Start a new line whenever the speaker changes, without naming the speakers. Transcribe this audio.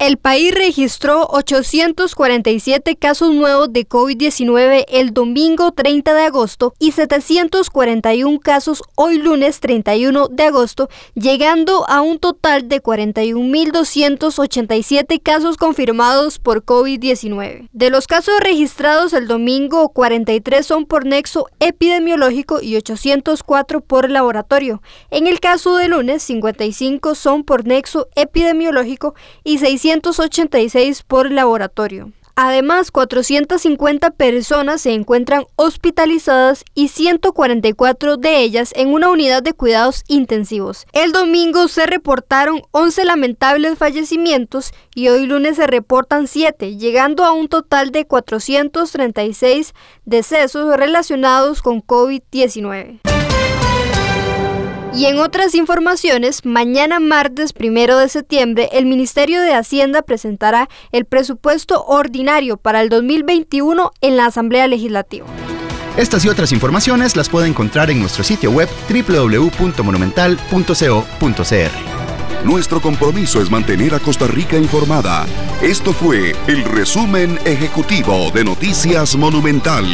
El país registró 847 casos nuevos de COVID-19 el domingo 30 de agosto y 741 casos hoy lunes 31 de agosto, llegando a un total de 41.287 casos confirmados por COVID-19. De los casos registrados el domingo, 43 son por nexo epidemiológico y 804 por laboratorio. En el caso de lunes, 55 son por nexo epidemiológico y 600 686 por laboratorio. Además, 450 personas se encuentran hospitalizadas y 144 de ellas en una unidad de cuidados intensivos. El domingo se reportaron 11 lamentables fallecimientos y hoy lunes se reportan 7, llegando a un total de 436 decesos relacionados con COVID-19. Y en otras informaciones, mañana martes primero de septiembre, el Ministerio de Hacienda presentará el presupuesto ordinario para el 2021 en la Asamblea Legislativa.
Estas y otras informaciones las puede encontrar en nuestro sitio web www.monumental.co.cr.
Nuestro compromiso es mantener a Costa Rica informada. Esto fue el resumen ejecutivo de Noticias Monumental.